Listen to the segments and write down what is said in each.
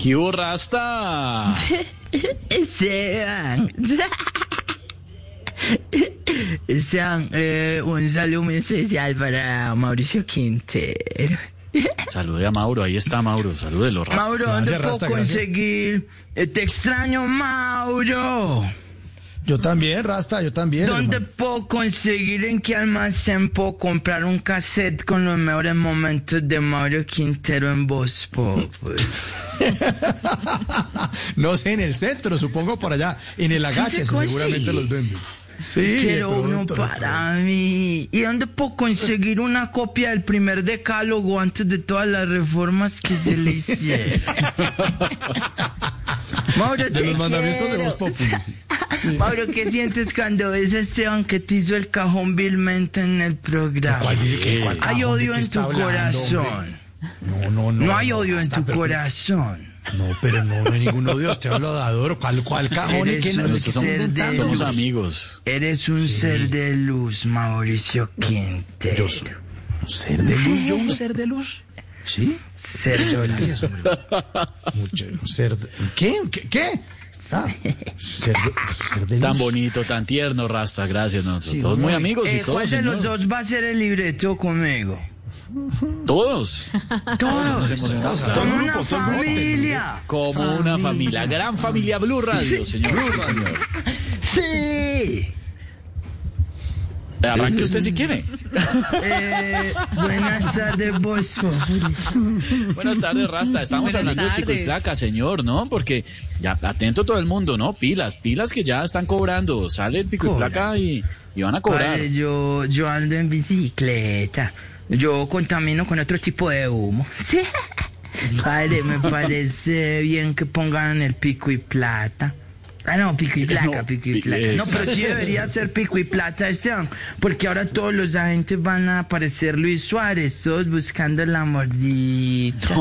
¿Qué hubo, Rasta? Sean. Sean, eh, un saludo muy especial para Mauricio Quintero. Salude a Mauro, ahí está Mauro, salúdelo, Rasta. Mauro, ¿dónde Gracias, puedo Rasta, gracias. conseguir? Eh, te extraño, Mauro. Yo también, Rasta, yo también. ¿Dónde puedo conseguir en qué almacén puedo comprar un cassette con los mejores momentos de Mauro Quintero en voz pop? No sé, en el centro, supongo por allá. En el agache, se seguramente los venden. Sí, Quiero uno para mí. ¿Y dónde puedo conseguir una copia del primer decálogo antes de todas las reformas que se le hicieron? Mauro, De los mandamientos de. Voz Populi. Sí. Mauro, ¿qué sientes cuando ves a Esteban que te hizo el cajón vilmente en el programa? ¿Cuál, qué, cuál Hay odio en tu hablando, corazón. hombre? No, no, no. No hay odio en tu corazón. No, pero no, no hay ningún odio. Usted habla de adoro. ¿Cuál, cuál cajón? ¿Y Eres qué no? un. Somos luz. amigos. Eres un ser de luz, Mauricio Quintero. Yo soy un ser de luz. ¿Yo un ser de luz? ¿Sí? Ser de luz. Gracias, hombre. Mucho, un ser de... ¿Qué? ¿Qué? ¿Qué? Ah, ser de, ser de Tan bonito, tan tierno, Rasta, gracias. Nosotros Sí, todos muy amigos y Eh, todos, ¿Cuál de los dos va a ser el libreto conmigo? Todos. Todos. Todo Como el una grupo, todo el grupo. familia. Como una familia, gran familia Blue Radio, señor. señor. Sí. Arranque usted si quiere. Eh, buenas tardes, vos. Buenas tardes, Rasta. Estamos Buenas hablando de pico y placa, señor, ¿no? Porque ya atento todo el mundo, ¿no? Pilas, pilas que ya están cobrando. Sale el pico y placa y, y van a cobrar. Padre, yo, yo ando en bicicleta. Yo contamino con otro tipo de humo. Sí. Padre, me parece bien que pongan el pico y plata. Ah, no, pico y placa, No, pico y placa. No, pero sí debería ser pico y plata ese, porque ahora todos los agentes van a aparecer Luis Suárez, todos buscando la mordita.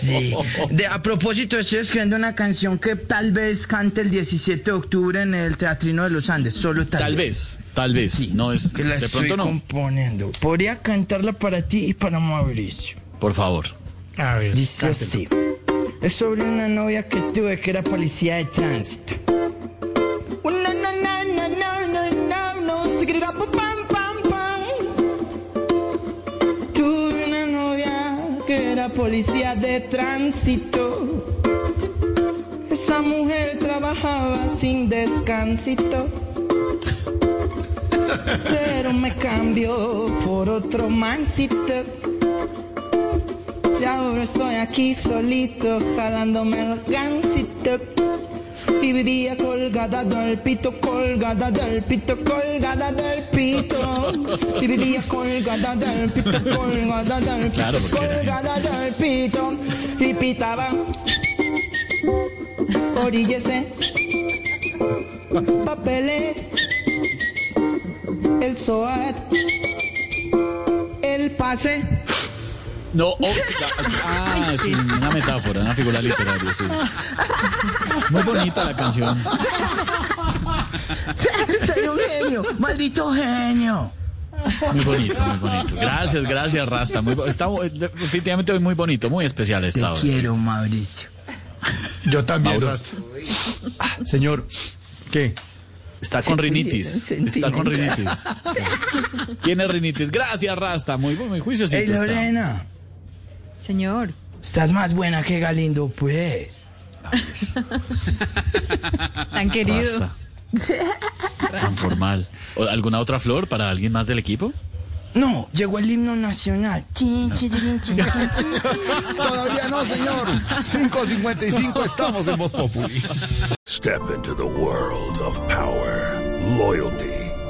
Sí. De, a propósito, estoy escribiendo una canción que tal vez cante el 17 de octubre en el Teatrino de los Andes, solo tal, Tal vez, tal vez. No es, Que la de estoy pronto no. componiendo. Podría cantarla para ti y para Mauricio. Por favor. A ver, Dice cántelo. así. Es sobre una novia que tuve que era policía de tránsito. Tuve una novia que era policía de tránsito. Esa mujer trabajaba sin descansito. Pero me cambió por otro mancito. Ahora estoy aquí solito, jalándome el gansito. Y vivía colgada del pito, colgada del pito, colgada del pito. Y vivía colgada del pito, colgada del pito, Claro, colgada del pito. Y pitaba. Oríllese. Papeles. El SOAT. El pase. No, oh, ah, sí, una metáfora, una figura literaria, sí. Muy bonita la canción. Soy un genio, maldito genio. Muy bonito, muy bonito. Gracias, gracias, Rasta. Muy, está eh, definitivamente muy bonito, muy especial Te esta hora. quiero, Mauricio. Yo también, Mauro. Rasta. Señor, ¿qué? Está con rinitis. Está con rinitis. Tiene rinitis. Gracias, Rasta. Muy, muy juiciosito Ey, está. Señor. estás más buena que Galindo, pues. Tan querido. Tan formal. ¿O ¿Alguna otra flor para alguien más del equipo? No, llegó el himno nacional. Chin, chin, chin, chin, chin, chin, chin. Todavía no, señor. 5.55 estamos en Voz Populi. Step into the world of power, loyalty,